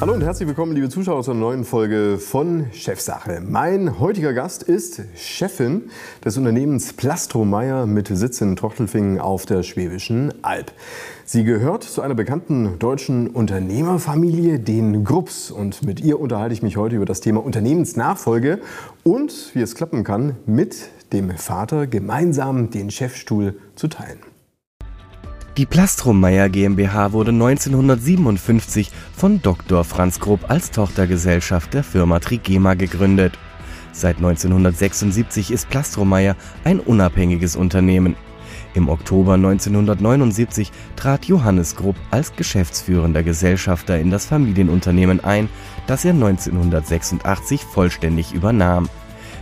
Hallo und herzlich willkommen, liebe Zuschauer, zur neuen Folge von Chefsache. Mein heutiger Gast ist Chefin des Unternehmens Plastromeyer mit Sitz in Trochtelfingen auf der Schwäbischen Alb. Sie gehört zu einer bekannten deutschen Unternehmerfamilie, den Grupps. Und mit ihr unterhalte ich mich heute über das Thema Unternehmensnachfolge und wie es klappen kann, mit dem Vater gemeinsam den Chefstuhl zu teilen. Die Plastromeyer GmbH wurde 1957 von Dr. Franz Grupp als Tochtergesellschaft der Firma Trigema gegründet. Seit 1976 ist Plastromeyer ein unabhängiges Unternehmen. Im Oktober 1979 trat Johannes Grupp als geschäftsführender Gesellschafter in das Familienunternehmen ein, das er 1986 vollständig übernahm.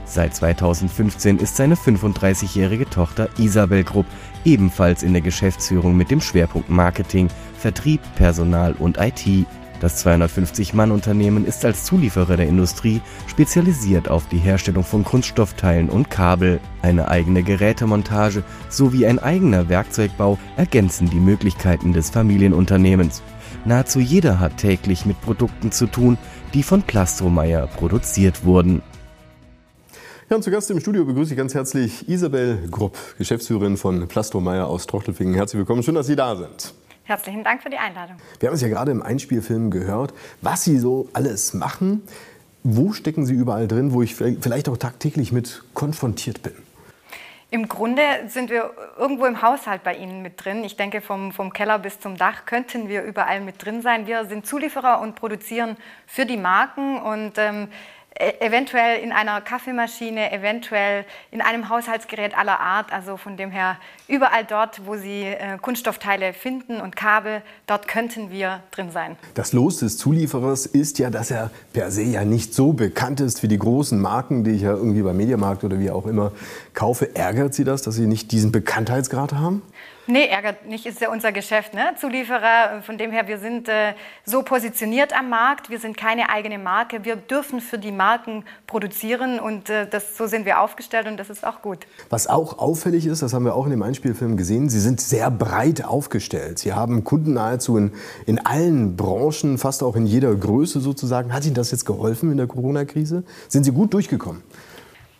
Seit 2015 ist seine 35-jährige Tochter Isabel Grupp ebenfalls in der Geschäftsführung mit dem Schwerpunkt Marketing, Vertrieb, Personal und IT. Das 250-Mann-Unternehmen ist als Zulieferer der Industrie spezialisiert auf die Herstellung von Kunststoffteilen und Kabel. Eine eigene Gerätemontage sowie ein eigener Werkzeugbau ergänzen die Möglichkeiten des Familienunternehmens. Nahezu jeder hat täglich mit Produkten zu tun, die von Plastromeyer produziert wurden. Ja, und zu Gast im Studio begrüße ich ganz herzlich Isabel Grupp, Geschäftsführerin von Plastromeyer aus Trochtelfingen. Herzlich willkommen, schön, dass Sie da sind. Herzlichen Dank für die Einladung. Wir haben es ja gerade im Einspielfilm gehört, was Sie so alles machen. Wo stecken Sie überall drin, wo ich vielleicht auch tagtäglich mit konfrontiert bin? Im Grunde sind wir irgendwo im Haushalt bei Ihnen mit drin. Ich denke, vom, vom Keller bis zum Dach könnten wir überall mit drin sein. Wir sind Zulieferer und produzieren für die Marken und ähm, eventuell in einer Kaffeemaschine, eventuell in einem Haushaltsgerät aller Art. Also von dem her überall dort, wo Sie äh, Kunststoffteile finden und Kabel, dort könnten wir drin sein. Das Los des Zulieferers ist ja, dass er per se ja nicht so bekannt ist wie die großen Marken, die ich ja irgendwie beim Mediamarkt oder wie auch immer kaufe. Ärgert Sie das, dass Sie nicht diesen Bekanntheitsgrad haben? Nee, ärgert nicht, ist ja unser Geschäft, ne? Zulieferer. Von dem her, wir sind äh, so positioniert am Markt. Wir sind keine eigene Marke. Wir dürfen für die Marken produzieren und äh, das, so sind wir aufgestellt und das ist auch gut. Was auch auffällig ist, das haben wir auch in dem Einspielfilm gesehen, Sie sind sehr breit aufgestellt. Sie haben Kunden nahezu in, in allen Branchen, fast auch in jeder Größe sozusagen. Hat Ihnen das jetzt geholfen in der Corona-Krise? Sind Sie gut durchgekommen?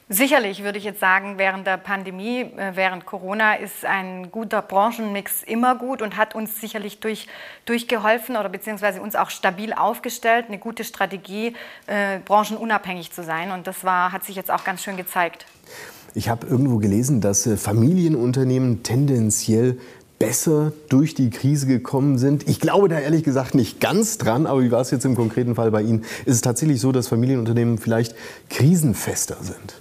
Sicherlich würde ich jetzt sagen, während der Pandemie, äh, während Corona ist ein guter Branchenmix immer gut und hat uns sicherlich durch, durchgeholfen oder beziehungsweise uns auch stabil aufgestellt, eine gute Strategie, äh, branchenunabhängig zu sein. Und das war, hat sich jetzt auch ganz schön gezeigt. Ich habe irgendwo gelesen, dass äh, Familienunternehmen tendenziell besser durch die Krise gekommen sind. Ich glaube da ehrlich gesagt nicht ganz dran, aber wie war es jetzt im konkreten Fall bei Ihnen? Ist es tatsächlich so, dass Familienunternehmen vielleicht krisenfester sind?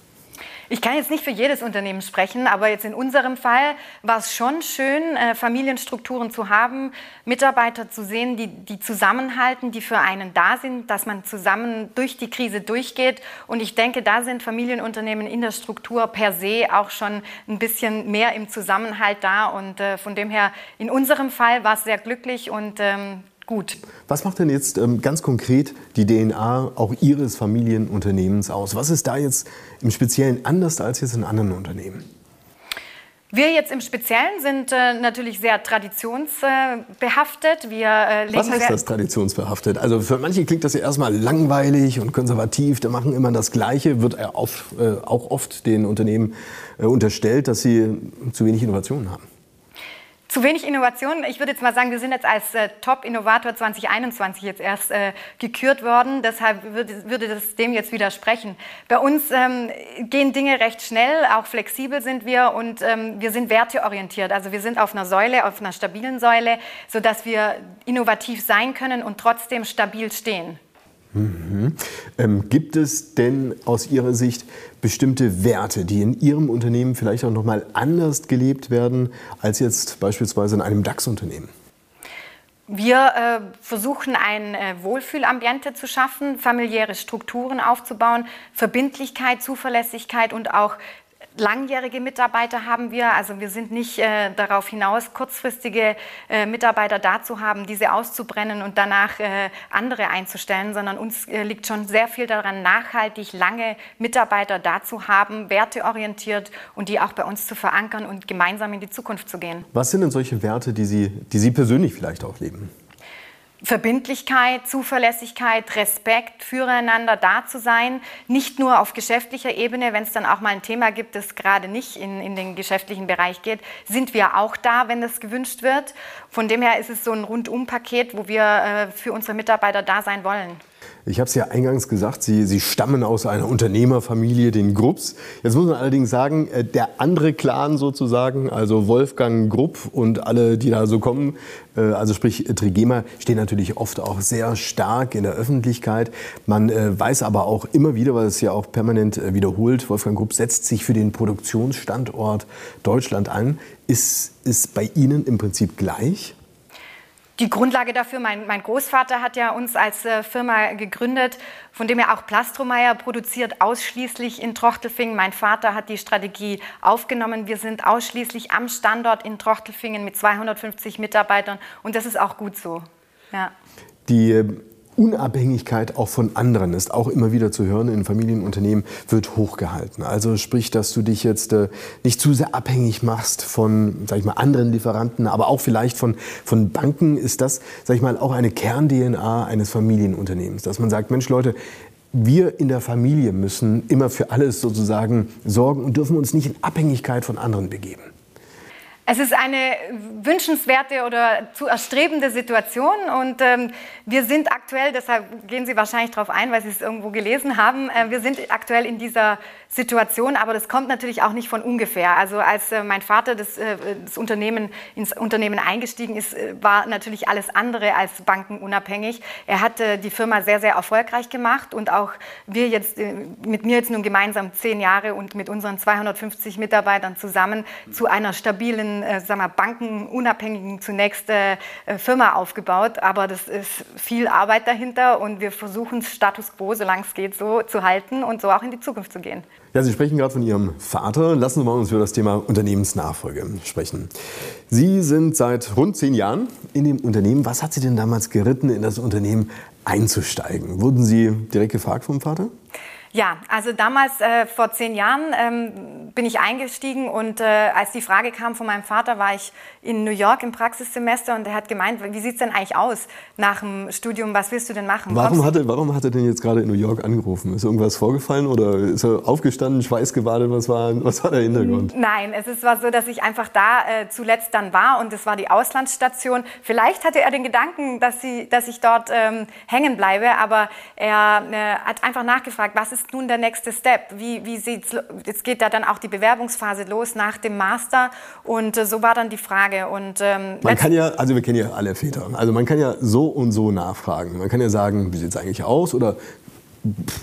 Ich kann jetzt nicht für jedes Unternehmen sprechen, aber jetzt in unserem Fall war es schon schön, äh, Familienstrukturen zu haben, Mitarbeiter zu sehen, die, die zusammenhalten, die für einen da sind, dass man zusammen durch die Krise durchgeht. Und ich denke, da sind Familienunternehmen in der Struktur per se auch schon ein bisschen mehr im Zusammenhalt da. Und äh, von dem her, in unserem Fall war es sehr glücklich und ähm, gut. Was macht denn jetzt ähm, ganz konkret die DNA auch Ihres Familienunternehmens aus? Was ist da jetzt im Speziellen anders als jetzt in anderen Unternehmen? Wir jetzt im Speziellen sind äh, natürlich sehr traditionsbehaftet. Wir, äh, Was heißt das traditionsbehaftet? Also für manche klingt das ja erstmal langweilig und konservativ. Da machen immer das Gleiche. Wird äh, auch oft den Unternehmen äh, unterstellt, dass sie zu wenig Innovationen haben. Zu wenig Innovation. Ich würde jetzt mal sagen, wir sind jetzt als äh, Top-Innovator 2021 jetzt erst äh, gekürt worden. Deshalb würde, würde, das dem jetzt widersprechen. Bei uns ähm, gehen Dinge recht schnell, auch flexibel sind wir und ähm, wir sind werteorientiert. Also wir sind auf einer Säule, auf einer stabilen Säule, sodass wir innovativ sein können und trotzdem stabil stehen. Mhm. Ähm, gibt es denn aus Ihrer Sicht bestimmte Werte, die in Ihrem Unternehmen vielleicht auch noch mal anders gelebt werden als jetzt beispielsweise in einem DAX-Unternehmen? Wir äh, versuchen ein äh, Wohlfühlambiente zu schaffen, familiäre Strukturen aufzubauen, Verbindlichkeit, Zuverlässigkeit und auch langjährige Mitarbeiter haben wir. Also wir sind nicht äh, darauf hinaus, kurzfristige äh, Mitarbeiter da zu haben, diese auszubrennen und danach äh, andere einzustellen, sondern uns äh, liegt schon sehr viel daran, nachhaltig lange Mitarbeiter da zu haben, werteorientiert und die auch bei uns zu verankern und gemeinsam in die Zukunft zu gehen. Was sind denn solche Werte, die Sie, die Sie persönlich vielleicht auch leben? Verbindlichkeit, Zuverlässigkeit, Respekt füreinander da zu sein, nicht nur auf geschäftlicher Ebene, wenn es dann auch mal ein Thema gibt, das gerade nicht in, in den geschäftlichen Bereich geht, sind wir auch da, wenn das gewünscht wird. Von dem her ist es so ein Rundumpaket, wo wir äh, für unsere Mitarbeiter da sein wollen. Ich habe es ja eingangs gesagt, Sie, Sie stammen aus einer Unternehmerfamilie, den Grupps. Jetzt muss man allerdings sagen, äh, der andere Clan sozusagen, also Wolfgang Grupp und alle, die da so kommen, äh, also sprich Trigema, stehen natürlich oft auch sehr stark in der Öffentlichkeit. Man äh, weiß aber auch immer wieder, weil es ja auch permanent wiederholt, Wolfgang Grupp setzt sich für den Produktionsstandort Deutschland ein. Ist es bei Ihnen im Prinzip gleich? Die Grundlage dafür, mein, mein, Großvater hat ja uns als äh, Firma gegründet, von dem er auch Plastromeyer produziert, ausschließlich in Trochtelfingen. Mein Vater hat die Strategie aufgenommen. Wir sind ausschließlich am Standort in Trochtelfingen mit 250 Mitarbeitern und das ist auch gut so. Ja. Die ähm, Unabhängigkeit auch von anderen ist auch immer wieder zu hören in Familienunternehmen, wird hochgehalten. Also sprich, dass du dich jetzt äh, nicht zu sehr abhängig machst von, sag ich mal, anderen Lieferanten, aber auch vielleicht von, von Banken, ist das, sag ich mal, auch eine Kern-DNA eines Familienunternehmens. Dass man sagt, Mensch Leute, wir in der Familie müssen immer für alles sozusagen sorgen und dürfen uns nicht in Abhängigkeit von anderen begeben. Es ist eine wünschenswerte oder zu erstrebende Situation und ähm, wir sind aktuell, deshalb gehen Sie wahrscheinlich darauf ein, weil Sie es irgendwo gelesen haben, äh, wir sind aktuell in dieser Situation, aber das kommt natürlich auch nicht von ungefähr. Also als äh, mein Vater das, äh, das, Unternehmen ins Unternehmen eingestiegen ist, äh, war natürlich alles andere als bankenunabhängig. Er hat äh, die Firma sehr, sehr erfolgreich gemacht und auch wir jetzt äh, mit mir jetzt nun gemeinsam zehn Jahre und mit unseren 250 Mitarbeitern zusammen zu einer stabilen äh, sagen wir, bankenunabhängigen zunächst äh, Firma aufgebaut, aber das ist viel Arbeit dahinter und wir versuchen Status quo, solange es geht, so zu halten und so auch in die Zukunft zu gehen. Ja, Sie sprechen gerade von Ihrem Vater. Lassen Sie mal uns über das Thema Unternehmensnachfolge sprechen. Sie sind seit rund zehn Jahren in dem Unternehmen. Was hat Sie denn damals geritten, in das Unternehmen einzusteigen? Wurden Sie direkt gefragt vom Vater? Ja, also damals äh, vor zehn Jahren ähm, bin ich eingestiegen und äh, als die Frage kam von meinem Vater, war ich in New York im Praxissemester und er hat gemeint, wie sieht es denn eigentlich aus nach dem Studium, was willst du denn machen? Warum hat, er, warum hat er denn jetzt gerade in New York angerufen? Ist irgendwas vorgefallen oder ist er aufgestanden, schweißgebadet, was war, was war der Hintergrund? Nein, es ist, war so, dass ich einfach da äh, zuletzt dann war und es war die Auslandsstation. Vielleicht hatte er den Gedanken, dass, sie, dass ich dort ähm, hängen bleibe, aber er äh, hat einfach nachgefragt, was ist ist nun der nächste Step? Wie, wie sieht's, jetzt geht da dann auch die Bewerbungsphase los nach dem Master und äh, so war dann die Frage. Und, ähm, man kann ja, also wir kennen ja alle Väter, also man kann ja so und so nachfragen. Man kann ja sagen, wie sieht es eigentlich aus oder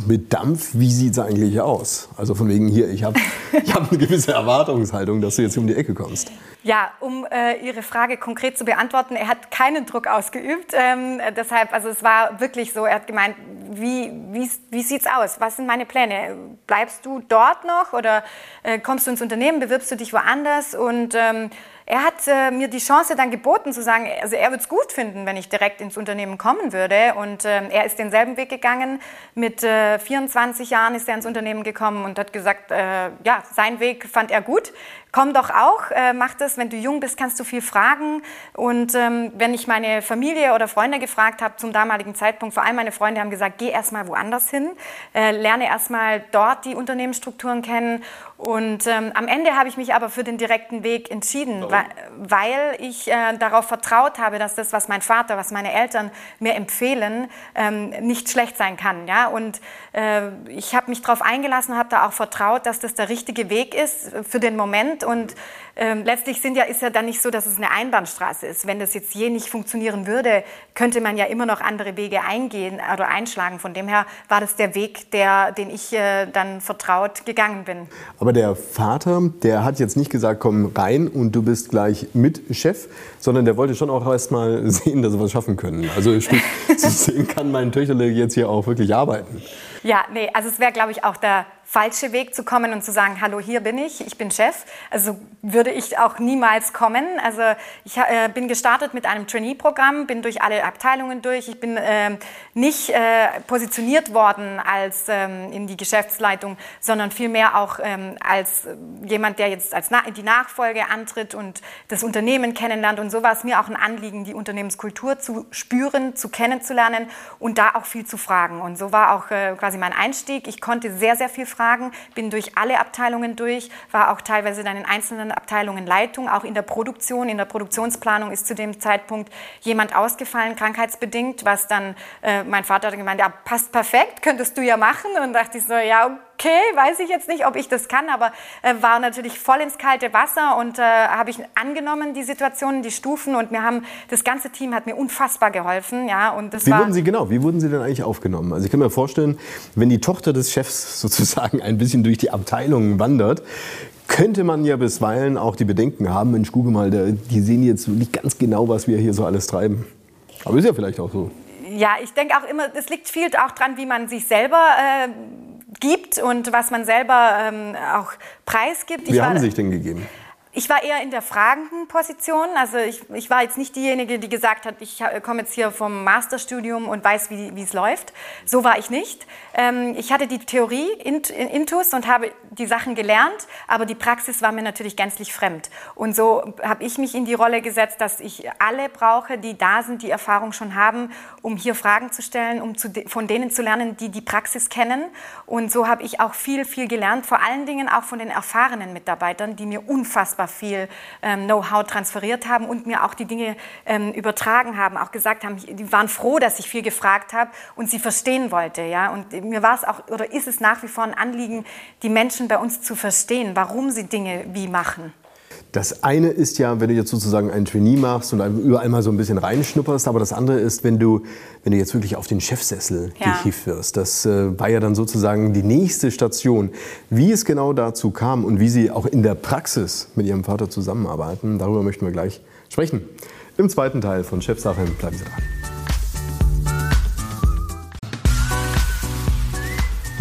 mit Dampf, wie sieht es eigentlich aus? Also von wegen hier, ich habe ich hab eine gewisse Erwartungshaltung, dass du jetzt um die Ecke kommst. Ja, um äh, Ihre Frage konkret zu beantworten, er hat keinen Druck ausgeübt. Ähm, deshalb, also es war wirklich so, er hat gemeint, wie, wie, wie sieht es aus? Was sind meine Pläne? Bleibst du dort noch oder äh, kommst du ins Unternehmen, bewirbst du dich woanders? Und ähm, er hat äh, mir die Chance dann geboten zu sagen, also er würde es gut finden, wenn ich direkt ins Unternehmen kommen würde. Und äh, er ist denselben Weg gegangen. Mit äh, 24 Jahren ist er ins Unternehmen gekommen und hat gesagt, äh, ja, sein Weg fand er gut. Komm doch auch, äh, mach das. Wenn du jung bist, kannst du viel fragen. Und ähm, wenn ich meine Familie oder Freunde gefragt habe zum damaligen Zeitpunkt, vor allem meine Freunde haben gesagt, geh erstmal woanders hin, äh, lerne erstmal dort die Unternehmensstrukturen kennen. Und ähm, am Ende habe ich mich aber für den direkten Weg entschieden, weil, weil, ich äh, darauf vertraut habe, dass das, was mein Vater, was meine Eltern mir empfehlen, ähm, nicht schlecht sein kann. Ja? Und äh, ich habe mich darauf eingelassen, habe da auch vertraut, dass das der richtige Weg ist für den Moment und ähm, letztlich sind ja, ist ja dann nicht so, dass es eine Einbahnstraße ist. Wenn das jetzt je nicht funktionieren würde, könnte man ja immer noch andere Wege eingehen oder einschlagen. Von dem her war das der Weg, der, den ich äh, dann vertraut gegangen bin. Aber der Vater, der hat jetzt nicht gesagt, komm rein und du bist gleich Mitchef, sondern der wollte schon auch erst mal sehen, dass sie was schaffen können. Also sehen kann mein Töchterle jetzt hier auch wirklich arbeiten. Ja, nee, also es wäre, glaube ich, auch der falsche Weg zu kommen und zu sagen, hallo, hier bin ich, ich bin Chef. Also würde ich auch niemals kommen. Also ich äh, bin gestartet mit einem Trainee-Programm, bin durch alle Abteilungen durch. Ich bin äh, nicht äh, positioniert worden als ähm, in die Geschäftsleitung, sondern vielmehr auch ähm, als jemand, der jetzt als Na die Nachfolge antritt und das Unternehmen kennenlernt. Und so war es mir auch ein Anliegen, die Unternehmenskultur zu spüren, zu kennenzulernen und da auch viel zu fragen. Und so war auch äh, quasi mein Einstieg. Ich konnte sehr, sehr viel fragen bin durch alle Abteilungen durch, war auch teilweise dann in einzelnen Abteilungen Leitung, auch in der Produktion. In der Produktionsplanung ist zu dem Zeitpunkt jemand ausgefallen, krankheitsbedingt, was dann äh, mein Vater hat gemeint, ja, passt perfekt, könntest du ja machen. Und dachte ich so, ja, okay, weiß ich jetzt nicht, ob ich das kann, aber äh, war natürlich voll ins kalte Wasser und äh, habe ich angenommen, die Situationen, die Stufen und mir haben, das ganze Team hat mir unfassbar geholfen. Ja, und das wie war, wurden Sie genau, wie wurden Sie denn eigentlich aufgenommen? Also ich kann mir vorstellen, wenn die Tochter des Chefs sozusagen ein bisschen durch die Abteilungen wandert, könnte man ja bisweilen auch die Bedenken haben, Mensch, gucke mal, die sehen jetzt nicht ganz genau, was wir hier so alles treiben. Aber ist ja vielleicht auch so. Ja, ich denke auch immer, es liegt viel auch dran, wie man sich selber äh, gibt und was man selber ähm, auch preisgibt. Wie ich haben Sie sich denn gegeben? Ich war eher in der fragenden Position. Also ich, ich war jetzt nicht diejenige, die gesagt hat, ich komme jetzt hier vom Masterstudium und weiß, wie, es läuft. So war ich nicht. Ähm, ich hatte die Theorie intus und habe die Sachen gelernt, aber die Praxis war mir natürlich gänzlich fremd. Und so habe ich mich in die Rolle gesetzt, dass ich alle brauche, die da sind, die Erfahrung schon haben, um hier Fragen zu stellen, um zu, von denen zu lernen, die die Praxis kennen. Und so habe ich auch viel, viel gelernt, vor allen Dingen auch von den erfahrenen Mitarbeitern, die mir unfassbar unfassbar viel ähm, Know-how transferiert haben und mir auch die Dinge ähm, übertragen haben, auch gesagt haben, die waren froh, dass ich viel gefragt habe und sie verstehen wollte. Ja? Und mir war es auch oder ist es nach wie vor ein Anliegen, die Menschen bei uns zu verstehen, warum sie Dinge wie machen. Das eine ist ja, wenn du jetzt sozusagen ein Trainee machst und überall mal so ein bisschen reinschnupperst, aber das andere ist, wenn du, wenn du jetzt wirklich auf den Chefsessel ja. gehievt wirst. Das äh, war ja dann sozusagen die nächste Station. Wie es genau dazu kam und wie Sie auch in der Praxis mit Ihrem Vater zusammenarbeiten, darüber möchten wir gleich sprechen. Im zweiten Teil von Chefsache bleiben Sie dran.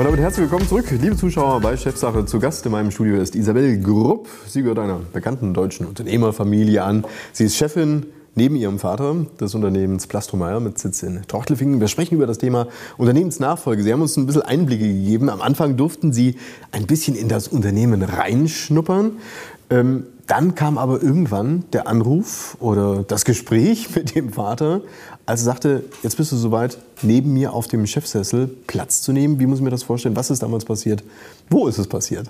Und damit herzlich willkommen zurück, liebe Zuschauer bei Chefsache. Zu Gast in meinem Studio ist Isabel Grupp. Sie gehört einer bekannten deutschen Unternehmerfamilie an. Sie ist Chefin neben ihrem Vater des Unternehmens Plastromeyer mit Sitz in Trochtelfingen. Wir sprechen über das Thema Unternehmensnachfolge. Sie haben uns ein bisschen Einblicke gegeben. Am Anfang durften Sie ein bisschen in das Unternehmen reinschnuppern. Ähm, dann kam aber irgendwann der Anruf oder das Gespräch mit dem Vater, als er sagte, jetzt bist du soweit, neben mir auf dem Chefsessel Platz zu nehmen. Wie muss ich mir das vorstellen? Was ist damals passiert? Wo ist es passiert?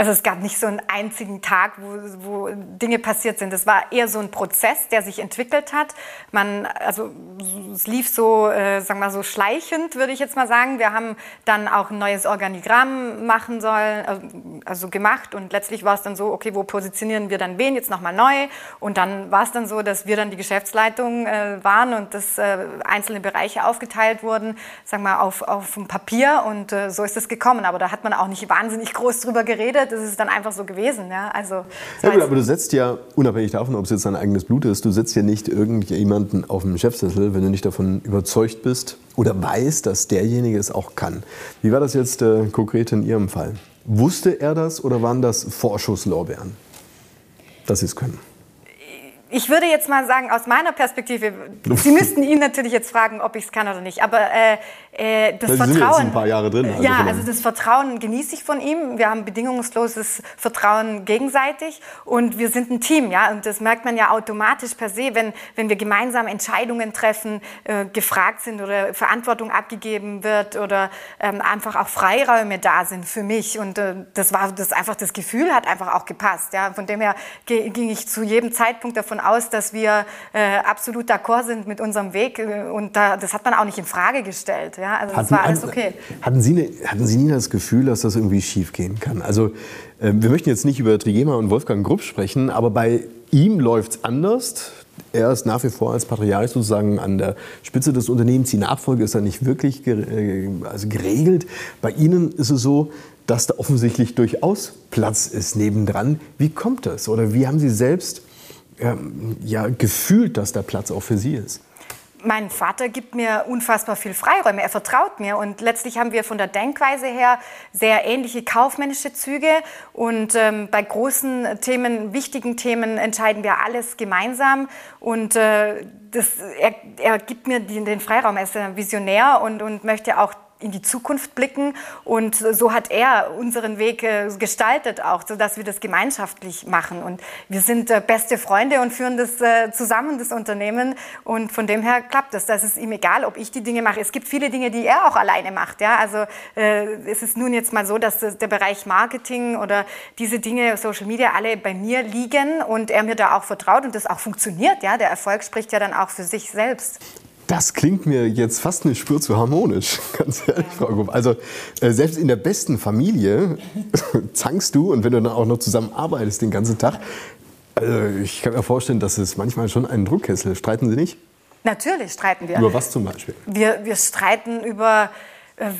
Also es gab nicht so einen einzigen Tag, wo, wo Dinge passiert sind. Es war eher so ein Prozess, der sich entwickelt hat. Man, also es lief so, äh, sagen wir so schleichend, würde ich jetzt mal sagen. Wir haben dann auch ein neues Organigramm machen sollen, also, also gemacht und letztlich war es dann so, okay, wo positionieren wir dann wen jetzt nochmal neu? Und dann war es dann so, dass wir dann die Geschäftsleitung äh, waren und dass äh, einzelne Bereiche aufgeteilt wurden, sagen wir auf, auf dem Papier und äh, so ist es gekommen. Aber da hat man auch nicht wahnsinnig groß drüber geredet das ist dann einfach so gewesen. Ja, also, ja, gut, aber du setzt ja, unabhängig davon, ob es jetzt dein eigenes Blut ist, du setzt ja nicht irgendjemanden auf den Chefsessel, wenn du nicht davon überzeugt bist oder weißt, dass derjenige es auch kann. Wie war das jetzt äh, konkret in Ihrem Fall? Wusste er das oder waren das Vorschusslorbeeren, dass Sie es können? Ich würde jetzt mal sagen, aus meiner Perspektive, Sie müssten ihn natürlich jetzt fragen, ob ich es kann oder nicht, aber äh, äh, das Sie Vertrauen. Sind jetzt ein paar Jahre drin. Also ja, also das Vertrauen genieße ich von ihm. Wir haben bedingungsloses Vertrauen gegenseitig und wir sind ein Team, ja. Und das merkt man ja automatisch per se, wenn, wenn wir gemeinsam Entscheidungen treffen, äh, gefragt sind oder Verantwortung abgegeben wird oder ähm, einfach auch Freiräume da sind für mich. Und äh, das war das einfach das Gefühl hat einfach auch gepasst, ja. Von dem her ging ich zu jedem Zeitpunkt davon davon aus, dass wir äh, absolut d'accord sind mit unserem Weg äh, und da, das hat man auch nicht in Frage gestellt. Ja? Also hatten, das war alles okay. Hatten Sie, ne, hatten Sie nie das Gefühl, dass das irgendwie schief gehen kann? Also äh, wir möchten jetzt nicht über Trigema und Wolfgang Grupp sprechen, aber bei ihm läuft es anders. Er ist nach wie vor als Patriarch sozusagen an der Spitze des Unternehmens. Die Nachfolge ist da nicht wirklich äh, also geregelt. Bei Ihnen ist es so, dass da offensichtlich durchaus Platz ist nebendran. Wie kommt das? Oder wie haben Sie selbst ja, gefühlt, dass der Platz auch für Sie ist? mein Vater gibt mir unfassbar viel Freiräume. Er vertraut mir und letztlich haben wir von der Denkweise her sehr ähnliche kaufmännische Züge und ähm, bei großen Themen, wichtigen Themen entscheiden wir alles gemeinsam und äh, das, er, er gibt mir den, den Freiraum. Er ist ein Visionär und, und möchte auch in die Zukunft blicken. Und so hat er unseren Weg äh, gestaltet, auch, sodass wir das gemeinschaftlich machen. Und wir sind äh, beste Freunde und führen das äh, zusammen, das Unternehmen. Und von dem her klappt das. Das ist ihm egal, ob ich die Dinge mache. Es gibt viele Dinge, die er auch alleine macht. Ja? Also es ist nun jetzt mal so, dass der Bereich Marketing oder diese Dinge, Social Media, alle bei mir liegen und er mir da auch vertraut und das auch funktioniert. Ja? Der Erfolg spricht ja dann auch für sich selbst. Das klingt mir jetzt fast eine Spur zu harmonisch, ganz ehrlich, Frau Grupp. Also äh, selbst in der besten Familie zankst du und wenn du dann auch noch zusammen arbeitest den ganzen Tag, also ich kann mir vorstellen, dass es manchmal schon einen Druckkessel. Streiten Sie nicht? Natürlich streiten wir. Über was zum Beispiel? Wir, wir streiten über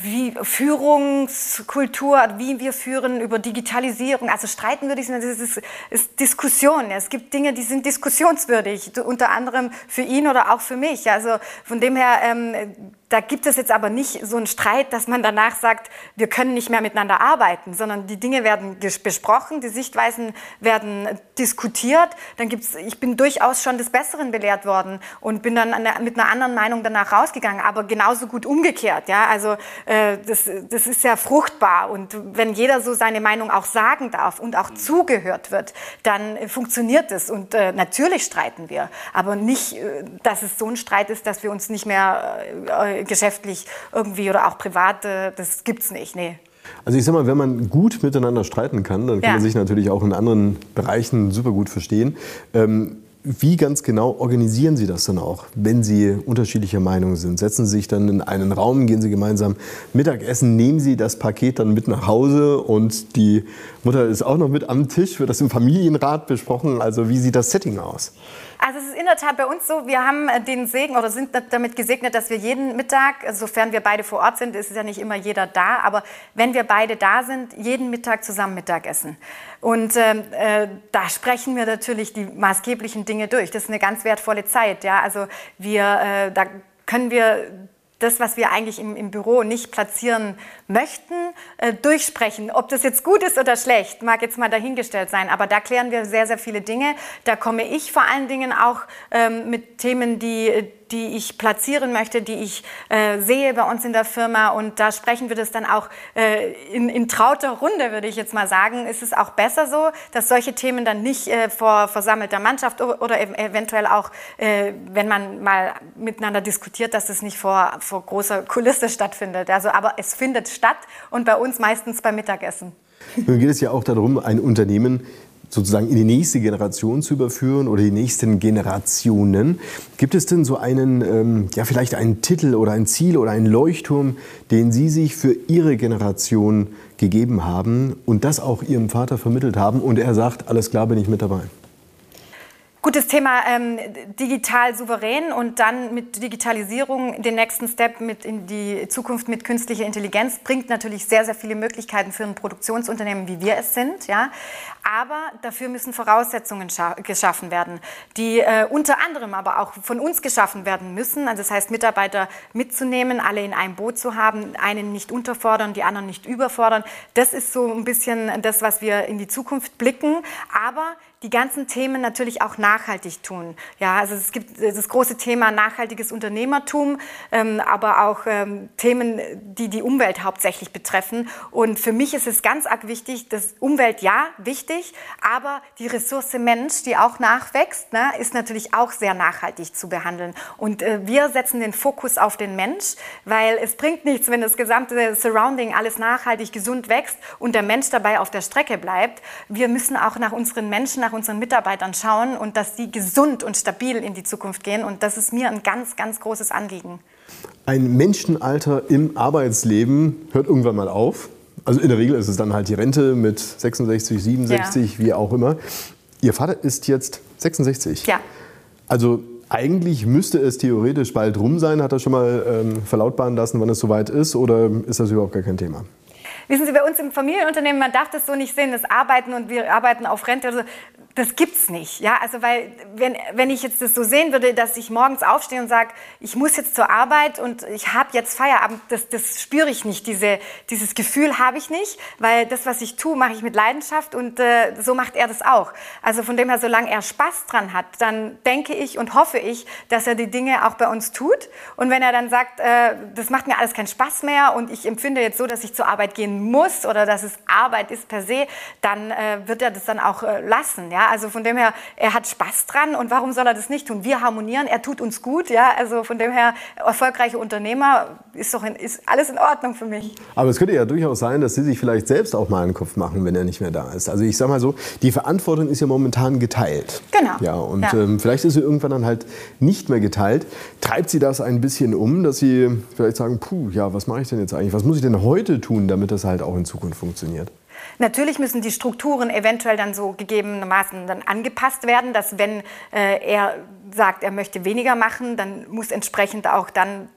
wie Führungskultur, wie wir führen, über Digitalisierung. Also streiten würde ich sagen, das ist, ist Diskussion. Es gibt Dinge, die sind diskussionswürdig, unter anderem für ihn oder auch für mich. Also von dem her ähm, da gibt es jetzt aber nicht so einen Streit, dass man danach sagt, wir können nicht mehr miteinander arbeiten, sondern die Dinge werden besprochen, die Sichtweisen werden diskutiert. Dann gibt's, ich bin durchaus schon des Besseren belehrt worden und bin dann mit einer anderen Meinung danach rausgegangen, aber genauso gut umgekehrt. Ja? Also äh, das, das ist ja fruchtbar und wenn jeder so seine Meinung auch sagen darf und auch zugehört wird, dann funktioniert es und äh, natürlich streiten wir, aber nicht, äh, dass es so ein Streit ist, dass wir uns nicht mehr äh, geschäftlich irgendwie oder auch privat, äh, das gibt es nicht. Nee. Also ich sag mal, wenn man gut miteinander streiten kann, dann kann ja. man sich natürlich auch in anderen Bereichen super gut verstehen. Ähm, wie ganz genau organisieren Sie das dann auch, wenn Sie unterschiedlicher Meinung sind? Setzen Sie sich dann in einen Raum, gehen Sie gemeinsam Mittagessen, nehmen Sie das Paket dann mit nach Hause und die Mutter ist auch noch mit am Tisch, wird das im Familienrat besprochen? Also wie sieht das Setting aus? Also es ist in der Tat bei uns so, wir haben äh, den Segen oder sind damit gesegnet, dass wir jeden Mittag, sofern wir beide vor Ort sind, ist ja nicht immer jeder da, aber wenn wir beide da sind, jeden Mittag zusammen Mittagessen. Und ähm, äh, da sprechen wir natürlich die maßgeblichen Dinge durch. Das ist eine ganz wertvolle Zeit. Ja? Also wir, äh, da können wir das, was wir eigentlich im, im Büro nicht platzieren möchten, äh, durchsprechen. Ob das jetzt gut ist oder schlecht, mag jetzt mal dahingestellt sein. Aber da klären wir sehr, sehr viele Dinge. Da komme ich vor allen Dingen auch ähm, mit Themen, die, die ich platzieren möchte, die ich äh, sehe bei uns in der Firma. Und da sprechen wir das dann auch äh, in, in, trauter Runde, würde ich jetzt mal sagen. Ist es auch besser so, dass solche Themen dann nicht äh, vor versammelter Mannschaft oder eventuell auch, äh, wenn man mal miteinander diskutiert, dass es nicht vor, vor großer Kulisse stattfindet. Also, aber es findet statt und bei uns meistens beim Mittagessen. Nun geht es ja auch darum, ein Unternehmen sozusagen in die nächste Generation zu überführen oder die nächsten Generationen. Gibt es denn so einen, ähm, ja vielleicht einen Titel oder ein Ziel oder einen Leuchtturm, den Sie sich für Ihre Generation gegeben haben und das auch Ihrem Vater vermittelt haben und er sagt, alles klar, bin ich mit dabei? Gutes Thema ähm, digital souverän und dann mit Digitalisierung den nächsten Step mit in die Zukunft mit künstlicher Intelligenz bringt natürlich sehr, sehr viele Möglichkeiten für ein Produktionsunternehmen, wie wir es sind. Ja? Aber dafür müssen Voraussetzungen geschaffen werden, die äh, unter anderem aber auch von uns geschaffen werden müssen. Also das heißt, Mitarbeiter mitzunehmen, alle in einem Boot zu haben, einen nicht unterfordern, die anderen nicht überfordern. Das ist so ein bisschen das, was wir in die Zukunft blicken. Aber die ganzen Themen natürlich auch nachhaltig tun. Ja, also es gibt das große Thema nachhaltiges Unternehmertum, ähm, aber auch ähm, Themen, die die Umwelt hauptsächlich betreffen. Und für mich ist es ganz arg wichtig, dass Umwelt ja wichtig, aber die Ressource Mensch, die auch nachwächst, ne, ist natürlich auch sehr nachhaltig zu behandeln. Und äh, wir setzen den Fokus auf den Mensch, weil es bringt nichts, wenn das gesamte Surrounding alles nachhaltig gesund wächst und der Mensch dabei auf der Strecke bleibt. Wir müssen auch nach unseren Menschen nach unseren Mitarbeitern schauen und dass sie gesund und stabil in die Zukunft gehen. Und das ist mir ein ganz, ganz großes Anliegen. Ein Menschenalter im Arbeitsleben hört irgendwann mal auf. Also in der Regel ist es dann halt die Rente mit 66, 67, ja. wie auch immer. Ihr Vater ist jetzt 66. Ja. Also eigentlich müsste es theoretisch bald rum sein. Hat er schon mal ähm, verlautbaren lassen, wann es soweit ist? Oder ist das überhaupt gar kein Thema? Wissen Sie, bei uns im Familienunternehmen, man darf das so nicht sehen, das Arbeiten und wir arbeiten auf Rente. Also das gibt's nicht. Ja, also weil wenn, wenn ich jetzt das so sehen würde, dass ich morgens aufstehe und sage, ich muss jetzt zur Arbeit und ich habe jetzt Feierabend, das, das spüre ich nicht. Diese, dieses Gefühl habe ich nicht, weil das, was ich tue, mache ich mit Leidenschaft und äh, so macht er das auch. Also von dem her, solange er Spaß dran hat, dann denke ich und hoffe ich, dass er die Dinge auch bei uns tut. Und wenn er dann sagt, äh, das macht mir alles keinen Spaß mehr und ich empfinde jetzt so, dass ich zur Arbeit gehen muss oder dass es Arbeit ist per se, dann äh, wird er das dann auch äh, lassen. Ja, also von dem her, er hat Spaß dran und warum soll er das nicht tun? Wir harmonieren, er tut uns gut. Ja, also von dem her, erfolgreiche Unternehmer ist doch in, ist alles in Ordnung für mich. Aber es könnte ja durchaus sein, dass Sie sich vielleicht selbst auch mal einen Kopf machen, wenn er nicht mehr da ist. Also ich sage mal so, die Verantwortung ist ja momentan geteilt. Genau. Ja, und ja. Ähm, vielleicht ist sie irgendwann dann halt nicht mehr geteilt. Treibt Sie das ein bisschen um, dass Sie vielleicht sagen, puh, ja, was mache ich denn jetzt eigentlich? Was muss ich denn heute tun, damit das halt auch in Zukunft funktioniert? Natürlich müssen die Strukturen eventuell dann so gegebenermaßen dann angepasst werden, dass wenn äh, er sagt, er möchte weniger machen, dann muss entsprechend auch dann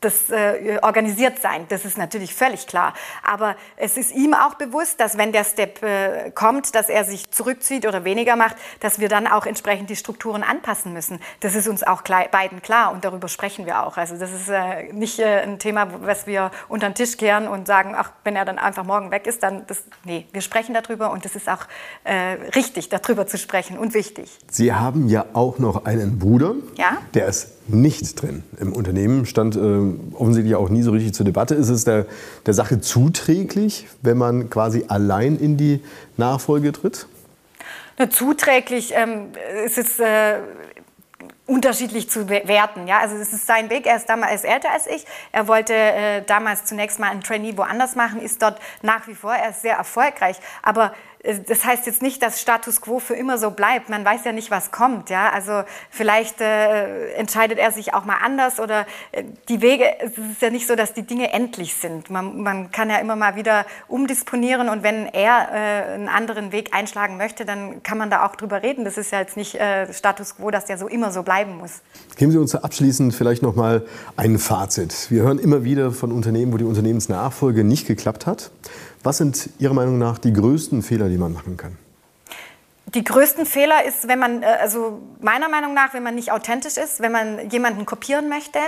das äh, organisiert sein. Das ist natürlich völlig klar. Aber es ist ihm auch bewusst, dass wenn der Step äh, kommt, dass er sich zurückzieht oder weniger macht, dass wir dann auch entsprechend die Strukturen anpassen müssen. Das ist uns auch klar, beiden klar und darüber sprechen wir auch. Also das ist äh, nicht äh, ein Thema, was wir unter den Tisch kehren und sagen, ach, wenn er dann einfach morgen weg ist, dann das, nee, wir sprechen darüber und es ist auch äh, richtig, darüber zu sprechen und wichtig. Sie haben ja auch noch einen Bruder, ja? der ist nicht drin im Unternehmen, stand äh, offensichtlich auch nie so richtig zur Debatte. Ist es der, der Sache zuträglich, wenn man quasi allein in die Nachfolge tritt? Na, zuträglich ähm, ist es äh, unterschiedlich zu werten. Ja? Also es ist sein Weg, er ist damals älter als ich. Er wollte äh, damals zunächst mal ein Trainee woanders machen, ist dort nach wie vor, er ist sehr erfolgreich. Aber das heißt jetzt nicht, dass Status quo für immer so bleibt. Man weiß ja nicht, was kommt. Ja? Also vielleicht äh, entscheidet er sich auch mal anders oder äh, die Wege, es ist ja nicht so, dass die Dinge endlich sind. Man, man kann ja immer mal wieder umdisponieren und wenn er äh, einen anderen Weg einschlagen möchte, dann kann man da auch drüber reden. Das ist ja jetzt nicht äh, Status quo, dass der so immer so bleiben muss. Geben Sie uns abschließend vielleicht noch mal ein Fazit. Wir hören immer wieder von Unternehmen, wo die Unternehmensnachfolge nicht geklappt hat. Was sind Ihrer Meinung nach die größten Fehler, die man machen kann? Die größten Fehler ist, wenn man, äh, also meiner Meinung nach, wenn man nicht authentisch ist, wenn man jemanden kopieren möchte.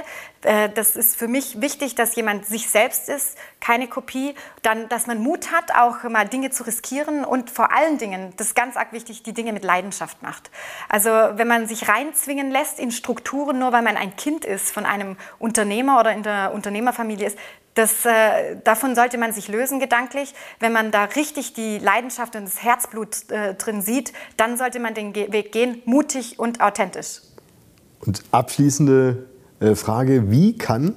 Äh, das ist für mich wichtig, dass jemand sich selbst ist, keine Kopie. Dann, dass man Mut hat, auch mal Dinge zu riskieren und vor allen Dingen, das ist ganz arg wichtig, die Dinge mit Leidenschaft macht. Also wenn man sich reinzwingen lässt in Strukturen, nur weil man ein Kind ist von einem Unternehmer oder in der Unternehmerfamilie ist, das, äh, davon sollte man sich lösen gedanklich. Wenn man da richtig die Leidenschaft und das Herzblut äh, drin sieht, dann sollte man den Ge Weg gehen, mutig und authentisch. Und abschließende äh, Frage, wie kann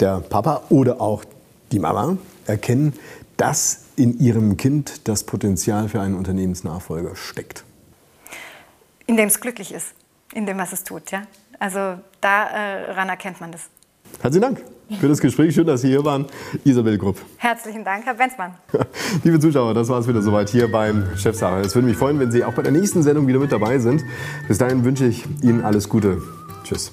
der Papa oder auch die Mama erkennen, dass in ihrem Kind das Potenzial für einen Unternehmensnachfolger steckt? Indem es glücklich ist, in dem, was es tut. Ja? Also daran äh, erkennt man das. Herzlichen Dank für das Gespräch. Schön, dass Sie hier waren. Isabel Grupp. Herzlichen Dank, Herr Benzmann. Liebe Zuschauer, das war es wieder soweit hier beim Chefsache. Es würde mich freuen, wenn Sie auch bei der nächsten Sendung wieder mit dabei sind. Bis dahin wünsche ich Ihnen alles Gute. Tschüss.